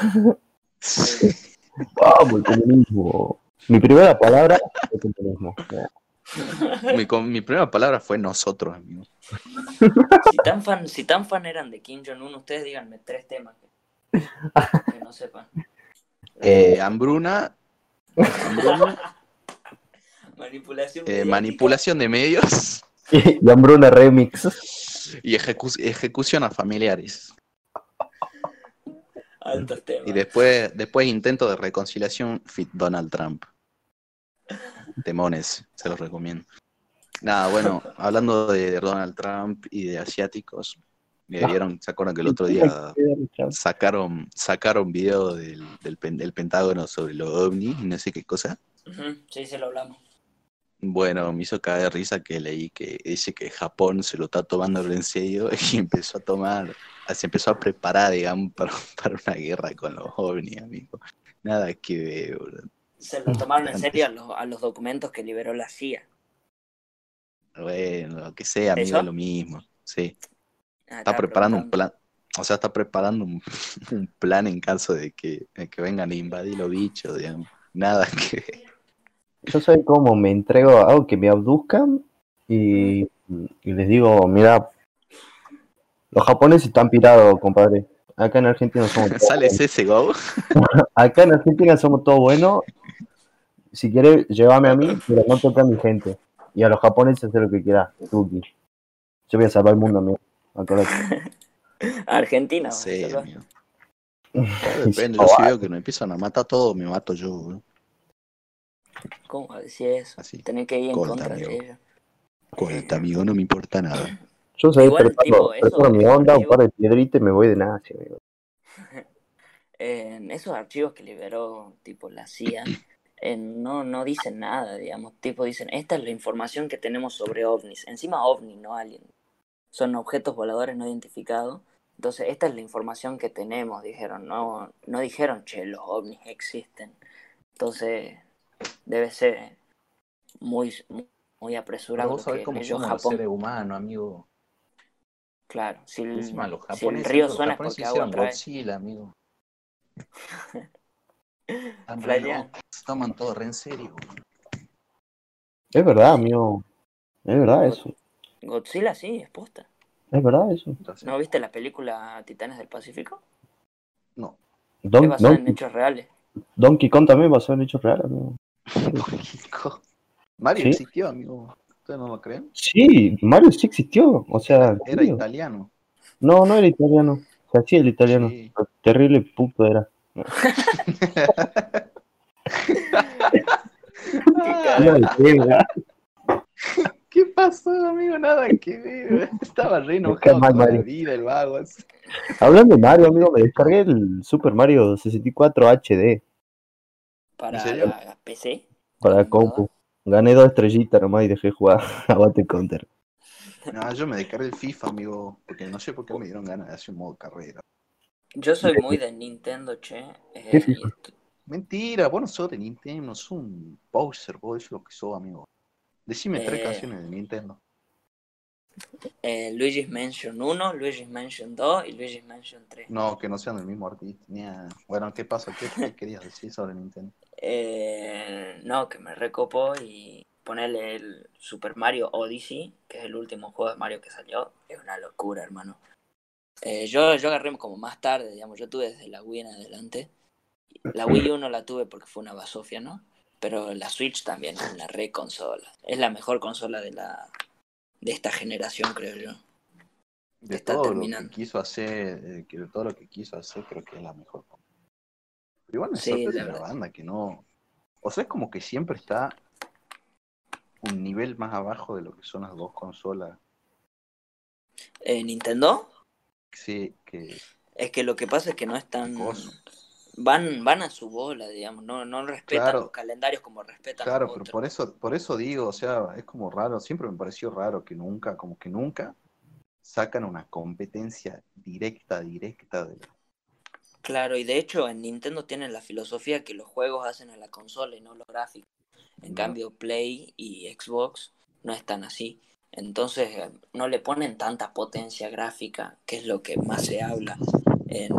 Vamos, el comunismo. Mi primera palabra es comunismo. mi, primera palabra fue nosotros, amigo. Si tan fan, si tan fan eran de Kim Jong-un, ustedes díganme tres temas que, que no sepan. Eh, hambruna, hambruna, (laughs) manipulación. eh, manipulación de medios Y Hambruna Remix. y ejecu- ejecución a familiares. Altos temas. Y después, después intento de reconciliación fit Donald Trump. Demones, se los recomiendo. Nada, bueno, hablando de Donald Trump y de asiáticos, me vieron, ¿se acuerdan que el otro día sacaron, sacaron video del, del, del Pentágono sobre los ovnis y no sé qué cosa? Ujú, Sí, se lo hablamos. Bueno, me hizo caer de risa que leí que dice que Japón se lo está tomando en serio (laughs) y empezó a tomar, se empezó a preparar, digamos, (laughs) para, para una guerra con los ovnis, amigo. Nada que ver, boludo. Se lo tomaron en serio a los, a los documentos que liberó la CIA. Bueno, lo que sea, amigo, es lo mismo. Sí, Ah, está preparando un plan, o sea, está preparando un, (laughs) un plan en caso de que, de que vengan a invadir los bichos, digamos. Nada que. Yo sé cómo me entrego a algo que me abduzcan y, y les digo, mira, los japoneses están pirados, compadre. Acá en Argentina somos (laughs) todos Sale buenos. CSGO. (laughs) Acá en Argentina somos todos buenos. Si quieres, llévame a mí, (laughs) pero no toca a mi gente. Y a los japoneses hacer lo que quieras, Tuki. Yo voy a salvar el mundo, amigo. (laughs) Argentina. No boludo. amigo. (laughs) Depende, yo si veo que nos empiezan a matar todos, me mato yo, boludo. ¿Cómo va a decir eso? Así. Tenés que ir en Corta, contra de ellos. Corta, amigo, no me importa nada. (clears throat) Yo Igual, preparo, preparo mi onda, un par de piedritas y me voy de Nazi, amigo. En esos archivos que liberó tipo la CIA, (clears throat) eh, no, no dicen nada, digamos. Tipo dicen, esta es la información que tenemos sobre ovnis. Encima ovni, no alien. Son objetos voladores no identificados. Entonces, esta es la información que tenemos, dijeron. No, no dijeron, che, los ovnis existen. Entonces, debe ser muy, muy apresurado. Pero vos sabés cómo leyó somos los Japón. seres humanos, amigo. Claro, si el, Encima los si el japoneses, río los suena es japoneses porque agua. Godzilla, amigo. (laughs) Locos, se toman todo re en serio. Es verdad, amigo. Es verdad eso. Godzilla sí, es posta. Es verdad eso. Entonces, ¿No viste la película Titanes del Pacífico? no. Es Don, basada en hechos reales. Donkey Kong también basado en hechos reales, amigo. (laughs) Mario ¿Sí? existió, amigo. ¿Ustedes no lo creen? Sí, Mario sí existió. O sea, Era tío. italiano. no, no era italiano. O sea, sí, el italiano. Sí. Terrible puto era. ¿Verdad? ¿Qué pasó, amigo? Nada que ver. Estaba re enojado con la vida, el vago. así. Hablando de Mario, amigo, me descargué el Super Mario 64 HD Para PC. para la compu. Gané dos estrellitas nomás y dejé jugar (laughs) a Battle Counter. No, yo me descargué el FIFA, amigo. Porque no sé por qué me dieron ganas de hacer un modo carrera. Yo soy muy de Nintendo, che. Eh, Mentira, vos no sos de Nintendo, no sos un poser, vos eso es lo que sos, amigo. Decime tres Eh. canciones de Nintendo. eh, Luigi's Mansion 1, Luigi's Mansion 2 y Luigi's Mansion 3. No, que no sean del mismo artista. ni a- Bueno, ¿qué pasa? ¿Qué, qué (laughs) querías decir sobre Nintendo? Eh, no, que me recopo y ponerle el Super Mario Odyssey, que es el último juego de Mario que salió. Es una locura, hermano. Eh, yo, yo agarré como más tarde, digamos, yo tuve desde la Wii en adelante. La Wii U no la tuve porque fue una basofia, ¿no? Pero la Switch también es una re consola. Es la mejor consola de la de esta generación, creo yo. De Está todo terminando. lo que quiso hacer, eh, de todo lo que quiso hacer, creo que es la mejor. Pero igual me Sí, sorprende la la, banda que no. O sea, es como que siempre está un nivel más abajo de lo que son las dos consolas. Eh, Nintendo Sí, que es que lo que pasa es que no están van, van a su bola, digamos, no, no respetan Claro. los calendarios como respetan Claro, los pero por eso, por eso digo, o sea, es como raro, siempre me pareció raro que nunca, como que nunca sacan una competencia directa, directa de Claro, y de hecho en Nintendo tienen la filosofía que los juegos hacen a la consola y no los gráficos. En No. cambio, Play y Xbox no están así. Entonces eh, no le ponen tanta potencia gráfica, que es lo que más se habla en,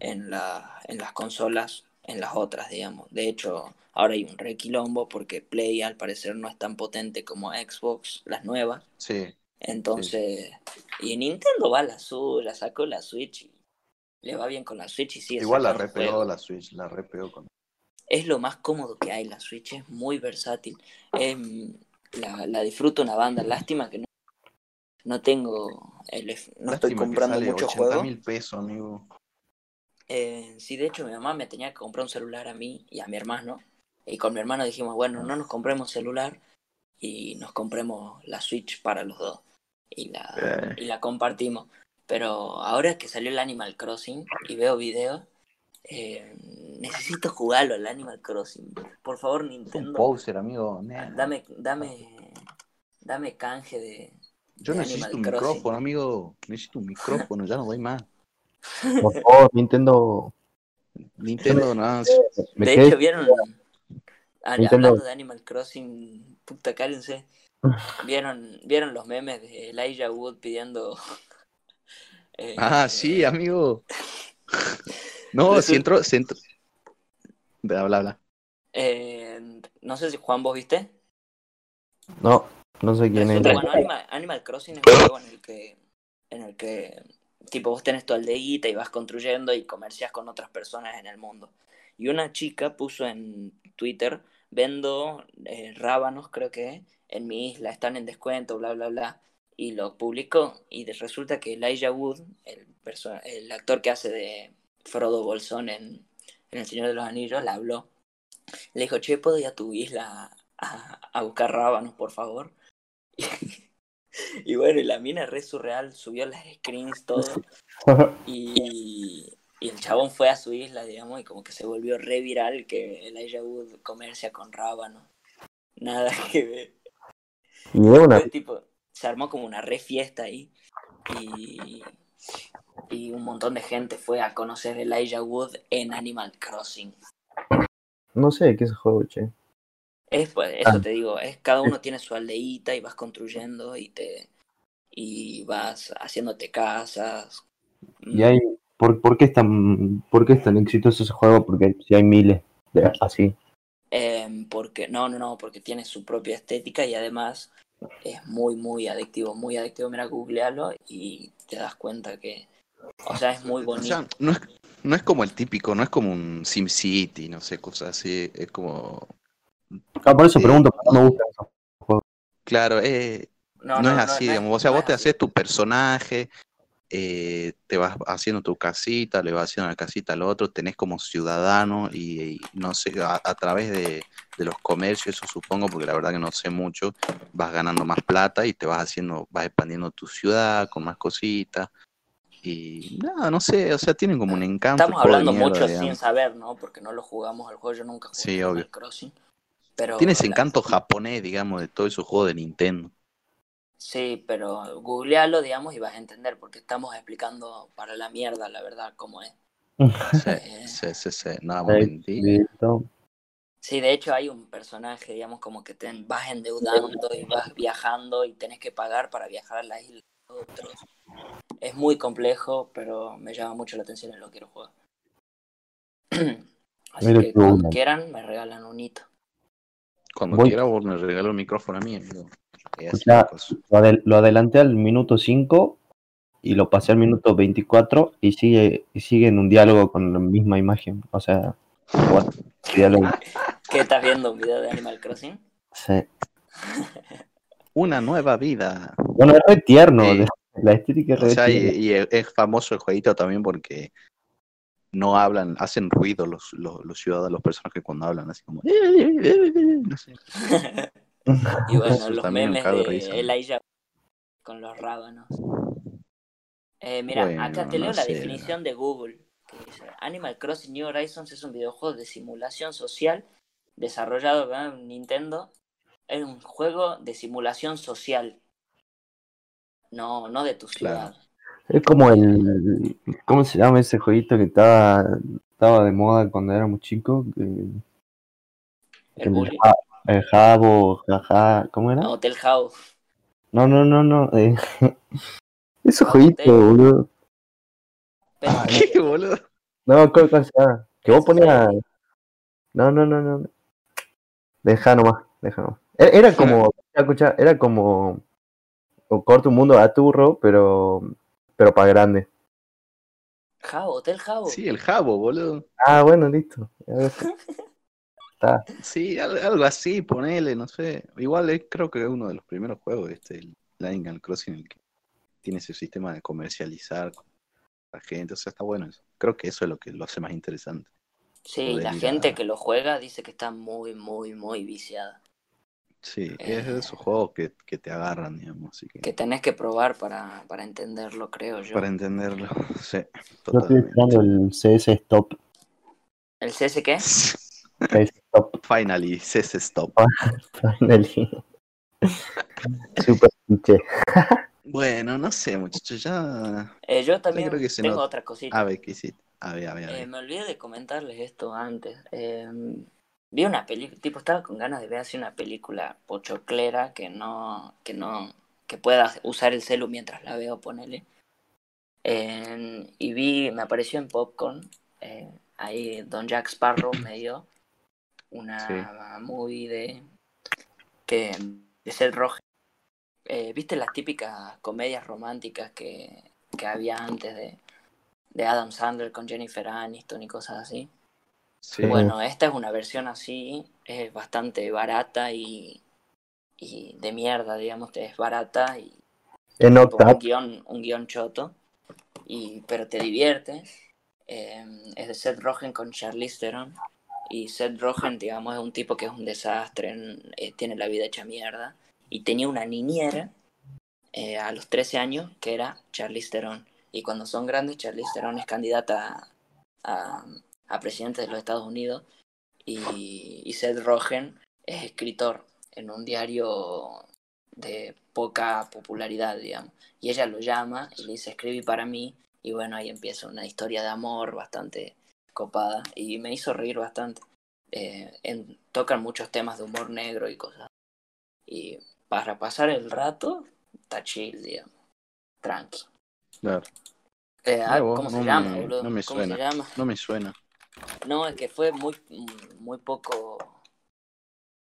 en, la, en las consolas, en las otras, digamos. De hecho, ahora hay un requilombo porque Play al parecer no es tan potente como Xbox, las nuevas. Sí, Entonces, y Nintendo va a la suya, sacó la Switch y le va bien con la Switch y sigue igual la juegos. la Switch, la repegó con... Es lo más cómodo que hay, la Switch es muy versátil. Em, la, la disfruto una banda, lástima que no, no tengo, el, no estoy Lástima comprando muchos 80 juegos. mil pesos, amigo. Eh, sí, de hecho mi mamá me tenía que comprar un celular a mí y a mi hermano. Y con mi hermano dijimos, bueno, no nos compremos celular y nos compremos la Switch para los dos. Y la, Eh. y la compartimos. Pero ahora que salió el Animal Crossing y veo videos, eh, necesito jugarlo al Animal Crossing. Por favor, Un Nintendo, poser, amigo. dame, dame, dame canje de... Yo de necesito un Crossing. micrófono, amigo. Necesito un micrófono, ya no doy más. Por favor, Nintendo. Nintendo, nada. Me de quedé- hecho, vieron, ah, Nintendo. hablando de Animal Crossing, puta, cállense. ¿Vieron, ¿Vieron los memes de Elijah Wood pidiendo... eh, Ah, sí, amigo. (laughs) No, si entró, si entró. Bla, bla, bla. eh, no sé si Juan, vos viste. No, no sé quién es. Bueno, Animal, Animal Crossing es un juego en el que, en el que, tipo, vos tenés tu aldeíta y vas construyendo y comercias con otras personas en el mundo. Y una chica puso en Twitter, vendo eh, rábanos, creo que, en mi isla, están en descuento, bla, bla, bla. Y lo publicó y resulta que Elijah Wood, el, el actor que hace de Frodo Bolsón en, en El Señor de los Anillos, la habló. Le dijo, che, ¿puedo ir a tu isla a, a buscar rábanos, por favor? (laughs) Y bueno, y la mina re surreal subió las screens, todo. (laughs) Y, y el chabón fue a su isla, digamos, y como que se volvió re viral que Elijah Wood comercia con rábano. Nada (laughs) que ver. Y una, tipo, se armó como una re fiesta ahí. Y, y un montón de gente fue a conocer a Elijah Wood en Animal Crossing. no sé qué es el juego, che. Es, pues, eso Ah. te digo, es cada uno tiene su aldeíta y vas construyendo y te y vas haciéndote casas. Y hay, ¿por, por qué es tan, por qué es tan exitoso ese juego? Porque si hay miles de así. Em, porque, no, no, no, porque tiene su propia estética y además es muy, muy adictivo, muy adictivo. Mira, googlealo y te das cuenta que, o sea, es muy O bonito. sea, no es, no es como el típico, no es como un SimCity, no sé, cosas así. Es como. Ah, por eso Sí. pregunto, ¿por qué me gustan esos? Claro, eh, No, no, no, es así, no digamos. O sea, no vos es te haces tu personaje, eh, te vas haciendo tu casita, le vas haciendo la casita al otro, tenés como ciudadano y, y no sé, a, a través de, de los comercios, eso supongo, porque la verdad que no sé mucho, vas ganando más plata y te vas haciendo, vas expandiendo tu ciudad con más cositas. Y nada, no sé, o sea, tienen como un encanto. Estamos hablando mierda, mucho sin saber, ¿no? Porque no lo jugamos al juego, yo nunca jugué Sí, obvio. Crossing. Pero Tiene ese la- encanto japonés, digamos, de todos esos juegos de Nintendo. Sí, pero googlealo, digamos, y vas a entender, porque estamos explicando para la mierda, la verdad, cómo es. Sí, (laughs) Eh, sí, sí, sí. Listo. Sí, de hecho hay un personaje, digamos, como que te vas endeudando y vas viajando y tenés que pagar para viajar a la isla de otros. Es muy complejo, pero me llama mucho la atención y lo quiero jugar. (clears throat) Así Mira que cuando quieran me regalan un hito. Cuando Voy- quiera, vos me regaló el micrófono a mí, amigo. Ya. Lo, adel- lo adelanté al minuto 5 y lo pasé al minuto 24 y sigue, y sigue en un diálogo con la misma imagen. O sea, (laughs) diálogo. ¿Qué estás viendo? ¿Un video de Animal Crossing? Sí. (laughs) Una nueva vida. Bueno, es re tierno. Sí. La estética es O sea, y, es famoso el jueguito también porque no hablan, hacen ruido los, los, los ciudadanos, los personajes cuando hablan, así como. (laughs) No sé. Y bueno, Eso los me memes cago de de risa. Elijah con los rábanos. Eh, mira, Bueno, acá te no leo la sé. definición de Google. que dice, Animal Crossing New Horizons es un videojuego de simulación social desarrollado por Nintendo. Es un juego de simulación social. No, no de tu Claro. ciudad. Es como el. ¿Cómo se llama ese jueguito que estaba, estaba de moda cuando éramos chicos? Que- El que ja- el Jabo, jaja, ¿cómo era? No, Hotel House. No, no, no, no. Eh, (laughs) esos Ah, jueguitos, Hotel. boludo. Pero- ¿Qué, boludo? No, ¿cómo cómo se llama? Que vos ponías. No, no, no, no. Deja nomás, deja nomás. Era, era como, escucha, era como o corto un mundo a turro, pero pero para grande. Jabo, Hotel Jabo. Sí, el Jabo, boludo. Ah, bueno, listo. (laughs) Está. Sí, al- algo así, ponele, no sé. Igual es, creo que es uno de los primeros juegos, este, el Animal Crossing, el que tiene ese sistema de comercializar con la gente. O sea, está bueno eso. Creo que eso es lo que lo hace más interesante. Sí, poder la gente a- que lo juega dice que está muy, muy, muy viciada. Sí, es de esos juegos que, que te agarran, digamos, así que, Que tenés que probar para, para entenderlo, creo yo. para entenderlo, (laughs) sí, Yo estoy esperando el CS Stop. ¿El CS qué? (laughs) CS Stop. Finally, cess stop. (laughs) Finally. Super cliché. Bueno, no sé, muchachos, ya. Eh, yo también creo que se tengo nota. otra cosita. A ver, ¿qué hiciste? A ver, a ver, a Eh, ver. me olvidé de comentarles esto antes. Eh, vi una película, tipo, estaba con ganas de ver así una película pochoclera que no, que no, que pueda usar el celu mientras la veo, ponele. Eh, y vi, me apareció en Popcorn, eh, ahí Don Jack Sparrow me dio una movie de, que, de Seth Rogen. Eh, ¿Viste las típicas comedias románticas que, que había antes de, de Adam Sandler con Jennifer Aniston y cosas así? Sí, Bueno, esta es una versión así, es bastante barata y, y de mierda, digamos, es barata y En un guion, un guion choto, y, pero te divierte. Eh, es de Seth Rogen con Charlize Theron. Y Seth Rogen, digamos, es un tipo que es un desastre, en- eh, tiene la vida hecha mierda. Y tenía una niñera eh, a los 13 años que era Charlize Theron. Y cuando son grandes, Charlize Theron es candidata a, a, a presidente de los Estados Unidos. Y, y Seth Rogen es escritor en un diario de poca popularidad, digamos. Y ella lo llama y le dice, escribí para mí. Y bueno, ahí empieza una historia de amor bastante copada. Y me hizo reír bastante. Eh, en- tocan muchos temas de humor negro y cosas. Y para pasar el rato, está chill, digamos. Tranqui. claro. Eh, ¿Cómo se no llama, me- no me ¿Cómo se suena. llama? No me suena. No, es que fue muy, muy poco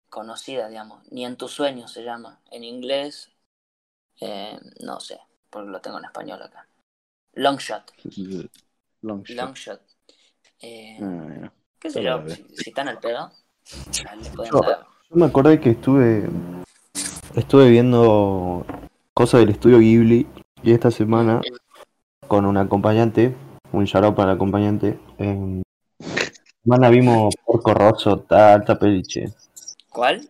conocida, digamos. Ni en tus sueños se llama. En inglés, eh, no sé, porque lo tengo en español acá. Long (laughs) Shot. Long shot. Long Shot. Eh, Ah. ¿Qué sé yo? Si, si están al pedo, le pueden Yo- dar. Yo me acordé que estuve estuve viendo cosas del estudio Ghibli y esta semana con un acompañante, un shout out para el acompañante, eh, semana vimos Porco Rosso, está alta peli, che. ¿Cuál?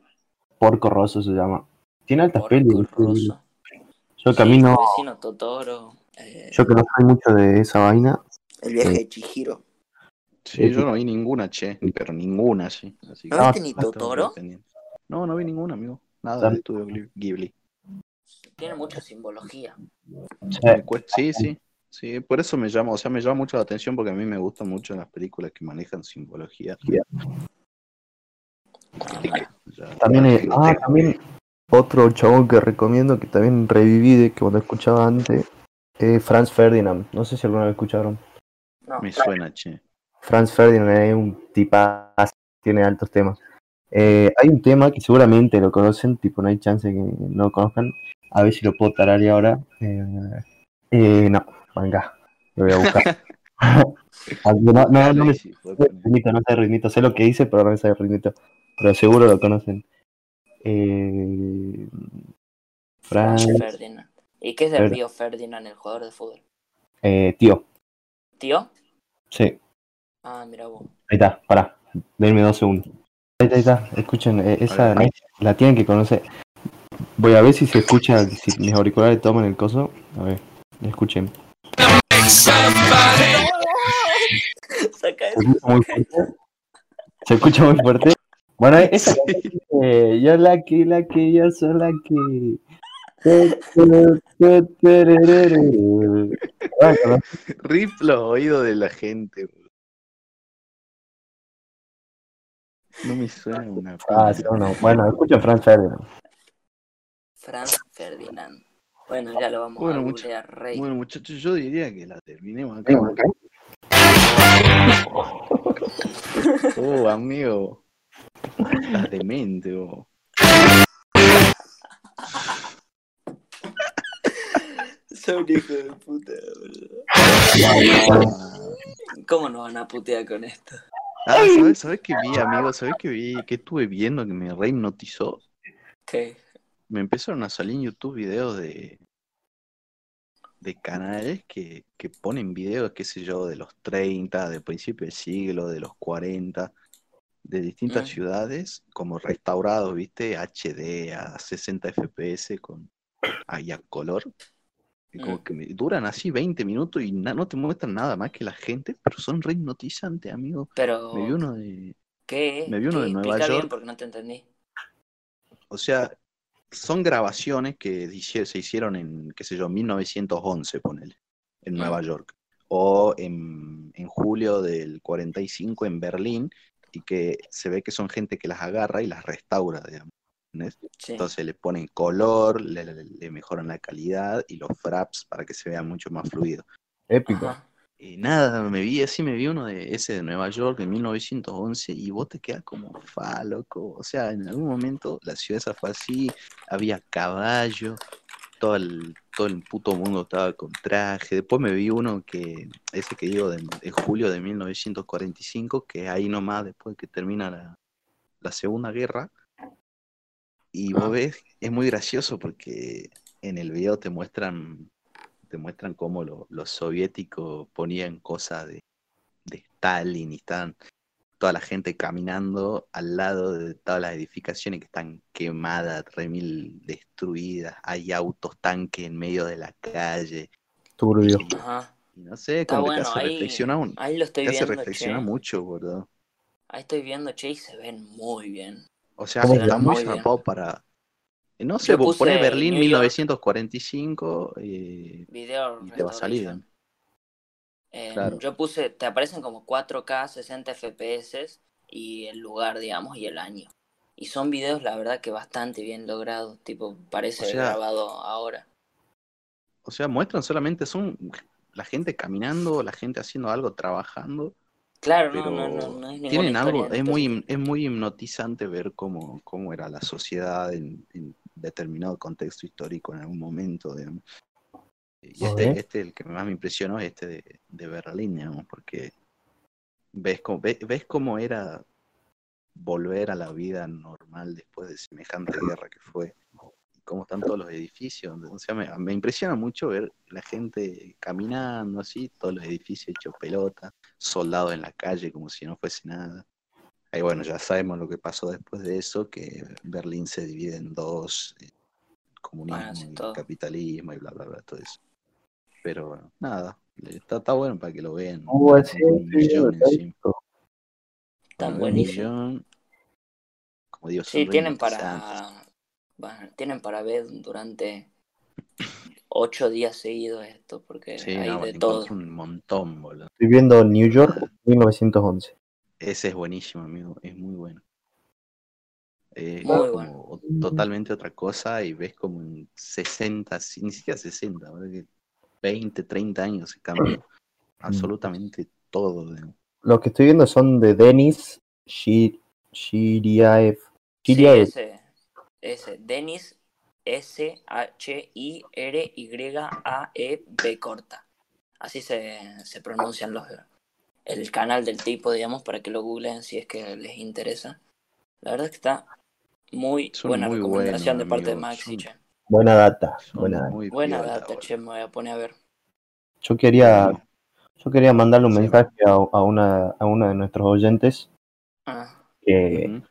Porco Rosso se llama. Tiene altas Porco pelis. Rosso. Yo que a Sí, mí no, Vecino Totoro. eh, yo que no soy mucho de esa vaina, el viaje de Chihiro. Sí, yo no vi ninguna, che, pero ninguna, sí. Así que ¿No Ah, viste ni esto- Totoro? No, no vi ninguna, amigo. Nada Tam- de estudio Ghibli. Tiene mucha simbología. Sí, sí. Sí, por eso me llama, o sea, me llama mucho la atención porque a mí me gustan mucho las películas que manejan simbología. Ya- También, eh, ah, tengo. también otro chabón que recomiendo que también reviví de que cuando escuchaba antes, eh, Franz Ferdinand. No sé si alguna vez escucharon. No, Me suena, che. Franz Ferdinand es un tipazo, tiene altos temas. Eh, hay un tema que seguramente lo conocen, tipo no hay chance que no lo conozcan. A ver si lo puedo tararear ahora. Eh, eh, no, venga, lo voy a buscar. (laughs) No, no, no me sé el ritmito, no sé el ritmito, sé lo que dice, pero no me sé el ritmito. Pero seguro lo conocen. Eh, Franz, Ferdinand. ¿Y qué es de Fer- Río Ferdinand, el jugador de fútbol? eh, tío, ¿Tío? sí, Ah, mira vos. ahí está, pará, denme dos segundos. Ahí está, ahí está, escuchen, eh, esa la tienen que conocer. Voy a ver si se escucha, si mis auriculares toman el coso. A ver, escuchen. Se escucha muy (laughs) fuerte. Se escucha muy fuerte. Bueno, esa Sí. eh, yo la que, la que, yo soy la que. Rip los oídos de la gente. No me suena una ah, sí, no. bueno, escucha Franz Ferdinand. Franz Ferdinand. Bueno, ya lo vamos Bueno, a mucho- Rey. Bueno, muchachos, yo diría que la terminemos acá. (laughs) Oh, amigo. Estás demente, vos. (laughs) Son hijo de puta, boludo. ¿Cómo nos van a putear con esto? Ah, ¿sabes, ¿sabes qué vi, amigo? ¿Sabes qué vi? ¿Qué estuve viendo que me rehipnotizó? ¿Qué? Me empezaron a salir en YouTube videos de de canales que, que ponen videos, qué sé yo, de los 30, de principio del siglo, de los 40, de distintas Mm. ciudades, como restaurados, ¿viste? HD a 60 FPS con ahí a color. Y como Mm. que me- duran así 20 minutos y na- no te muestran nada más que la gente, pero son re hipnotizantes, amigo. Pero, Me vi uno de, ¿qué? me vi uno ¿Qué? de Nueva Explica bien York. porque no te entendí. O sea, son grabaciones que se hicieron en, qué sé yo, 1911, ponele, en. Nueva York. O en, en julio del 45 en Berlín, y que se ve que son gente que las agarra y las restaura, digamos. Entonces le ponen color, le, le- le mejoran la calidad y los fraps para que se vea mucho más fluido. Épico. Ajá. Y nada, me vi así, me vi uno de ese de Nueva York de 1911 y vos te quedas como fa, loco. O sea, en algún momento la ciudad esa fue así, había caballo, todo el, todo el puto mundo estaba con traje. Después me vi uno que, ese que digo, de, de julio de 1945, que ahí nomás después que termina la, la Segunda Guerra. Y vos Ah. ves, es muy gracioso porque en el video te muestran te muestran cómo lo- los soviéticos ponían cosas de, de Stalin y están toda la gente caminando al lado de todas las edificaciones que están quemadas, remil destruidas, hay autos tanques en medio de la calle, Turbio. Ajá. y no sé, Está como bueno, te hace ahí, reflexionar, un- ahí lo estoy te hace viendo, reflexionar che. mucho, boludo. Ahí estoy viendo, che, y se ven muy bien. O sea, ¿Cómo se está llama? muy bien. para... No sé, vos ponés Berlín New York. 1945 eh, Video y te va a salir. Eh, Claro. Yo puse, te aparecen como 4K, 60 FPS y el lugar, digamos, y el año. Y son videos, la verdad, que bastante bien logrados. Tipo, parece O sea, grabado ahora. O sea, muestran solamente, son la gente caminando, la gente haciendo algo, trabajando, Claro, pero no, no, no, no es tienen algo, es muy, es muy hipnotizante ver cómo, cómo era la sociedad en, en determinado contexto histórico en algún momento, digamos. Y este, este, el que más me impresionó es este de, de Berlín, digamos, porque ves cómo, ves, ves cómo era volver a la vida normal después de semejante guerra que fue, y cómo están todos los edificios. O sea, me, me impresiona mucho ver la gente caminando así, todos los edificios hechos pelota, soldados en la calle como si no fuese nada. Y bueno, ya sabemos lo que pasó después de eso, que Berlín se divide en dos, eh, comunismo Bueno, sí, y todo. capitalismo y bla, bla, bla, todo eso. Pero bueno, nada, está, está bueno para que lo vean. Uh, Con sí, un sí, buenísimos. millón, como digo, Sí, tienen para, bueno, tienen para ver durante ocho días seguidos esto, porque Sí, hay no, de todo. un montón, boludo. Estoy viendo New York 1911. Ese es buenísimo, amigo, es muy bueno. Es Muy como bueno. totalmente otra cosa y ves como en 60, si- ni siquiera 60, boludo, que 20, 30 años se cambió (clears throat) absolutamente todo. Los que estoy viendo son de Denis Shi- Shiriaev. Sí, ese, ese, Denis S-H-I-R-Y-A-E-B corta. Así se, se pronuncian los el canal del tipo, digamos, para que lo googleen si es que les interesa. La verdad es que está muy Son buena muy recomendación buenos, de parte de amigo, Maxi, son- che. Buena data. Son Buena data. muy Buena data, che, me voy a poner a ver. Yo quería, yo quería mandarle un Sí. mensaje a, a una, a uno de nuestros oyentes Ah, que,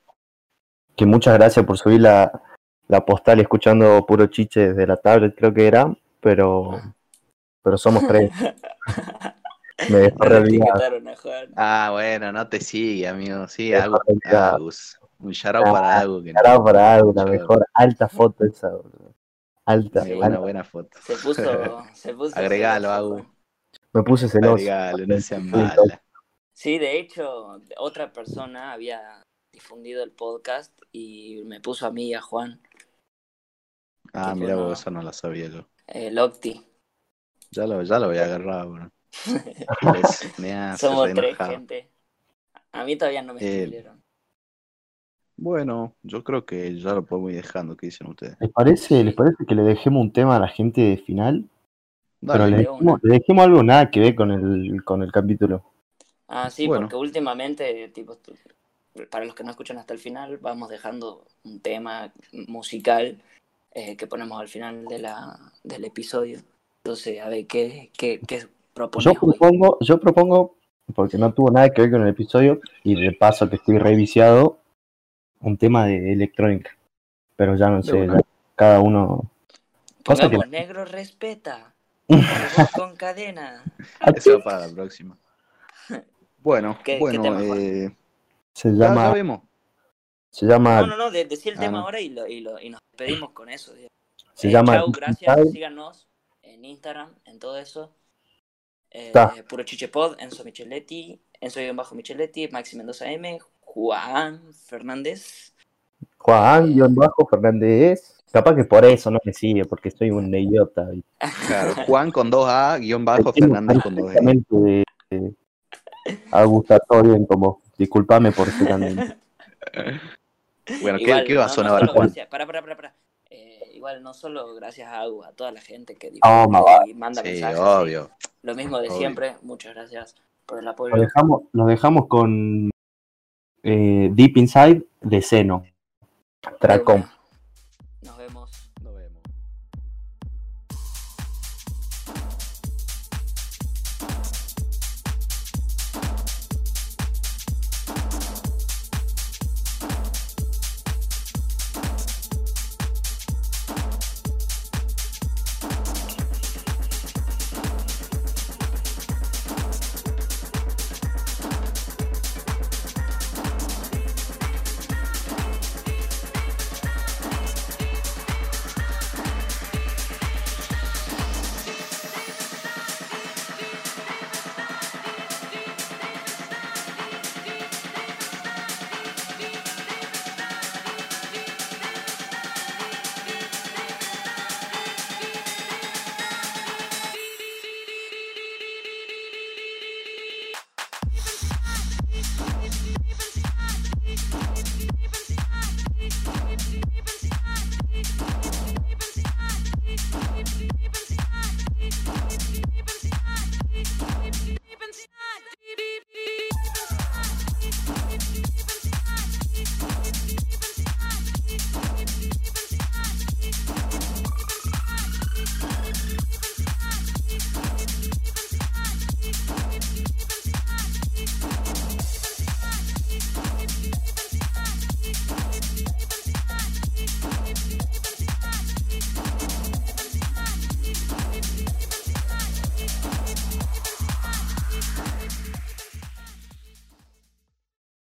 que muchas gracias por subir la, la postal escuchando puro chiche desde la tablet, creo que era, pero, pero somos tres. (laughs) Me dejó No a Juan. Ah, bueno, no te sigue, amigo. Sí, Agus. Agus. Un shout para Agus. que Parado para algo, la mejor. Alta foto esa, boludo. Alta, Sí, alta. buena foto. Se puso. (laughs) Se puso Agregalo, Agus. Me puse celoso. Agregalo, no seas Sí, mala. Sí, de hecho, otra persona había difundido el podcast y me puso a mí y a Juan, Ah, mira fue vos, una- eso no lo sabía yo. el Octi. Ya lo, ya lo voy a agarrar, bro. Es- me hace (laughs) Somos re tres, enojado. gente. A mí todavía no me Eh. Bueno, yo creo que ya lo podemos ir dejando. ¿Qué dicen ustedes? ¿Les parece, ¿Les parece que le dejemos un tema a la gente de final? Pero Dale. le de dejemos, le dejemos algo nada que ver con el, con el capítulo. Ah, sí, bueno. porque últimamente, tipo, para los que no escuchan hasta el final, vamos dejando un tema musical eh, que ponemos al final de la, del episodio. Entonces, a ver, ¿qué, qué, qué Yo hoy? propongo, yo propongo, porque no tuvo nada que ver con el episodio, y de paso que estoy reviciado, un tema de electrónica. Pero ya no sé, una. ya cada uno. Cosa que- negro respeta. (laughs) Con cadena. Eso para la próxima. (laughs) Bueno, ¿Qué- qué bueno, tema, Juan? eh, Se ya llama, vemos. se llama, No, no, no, de, decir el Ah, tema no. ahora y, lo, y, lo, y nos despedimos con eso. tío. se Eh, llama chau, gracias. Síganos en Instagram, en todo eso. Eh. Puro Chichepod, Enzo Micheletti, Enzo-Bajo Micheletti, Maxi Mendoza M, Juan Fernández. Juan guion bajo Fernández. Capaz que por eso no me sigue, porque soy un idiota. y Claro, Juan con 2A, guion bajo, Fernández con 2E. perfectamente de- de- a gustar todo bien como. Disculpame por ser tan. (laughs) Bueno, ¿qué, Igual, qué va a sonar no ahora, Juan? para, para, para igual no solo gracias a Agu, a toda la gente que oh, y manda sí, mensajes. Obvio. Lo mismo de siempre, muchas gracias por el apoyo. Nos dejamos, nos dejamos con eh, Deep Inside de Seno. Tracom. Nos vemos. Nos vemos.